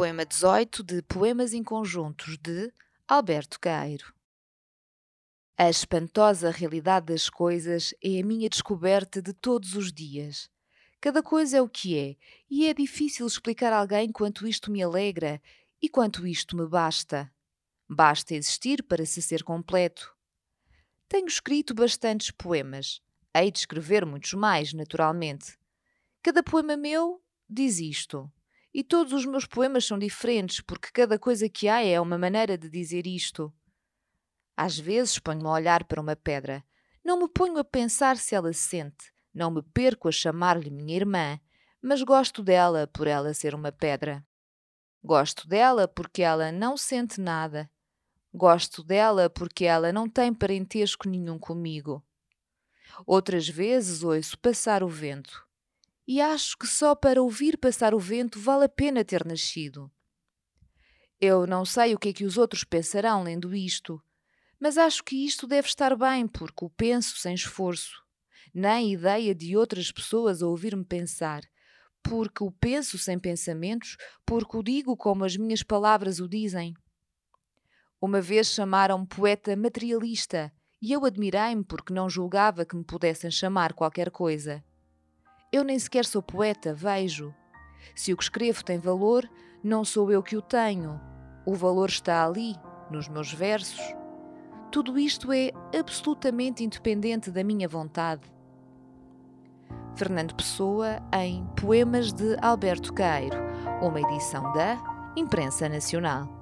Poema 18 de Poemas em Conjuntos de Alberto Caeiro. A espantosa realidade das coisas é a minha descoberta de todos os dias. Cada coisa é o que é, e é difícil explicar a alguém quanto isto me alegra e quanto isto me basta. Basta existir para se ser completo. Tenho escrito bastantes poemas. Hei de escrever muitos mais, naturalmente. Cada poema meu diz isto. E todos os meus poemas são diferentes, porque cada coisa que há é uma maneira de dizer isto. Às vezes ponho-me a olhar para uma pedra. Não me ponho a pensar se ela sente. Não me perco a chamar-lhe minha irmã, mas gosto dela por ela ser uma pedra. Gosto dela porque ela não sente nada. Gosto dela porque ela não tem parentesco nenhum comigo. Outras vezes ouço passar o vento e acho que só para ouvir passar o vento vale a pena ter nascido. Eu não sei o que é que os outros pensarão lendo isto, mas acho que isto deve estar bem porque o penso sem esforço, nem ideia de outras pessoas a ouvir-me pensar, porque o penso sem pensamentos, porque o digo como as minhas palavras o dizem. Uma vez chamaram-me poeta materialista e eu admirei-me porque não julgava que me pudessem chamar qualquer coisa. Eu nem sequer sou poeta, vejo. Se o que escrevo tem valor, não sou eu que o tenho. O valor está ali, nos meus versos. Tudo isto é absolutamente independente da minha vontade. Fernando Pessoa em Poemas de Alberto Caeiro, uma edição da Imprensa Nacional.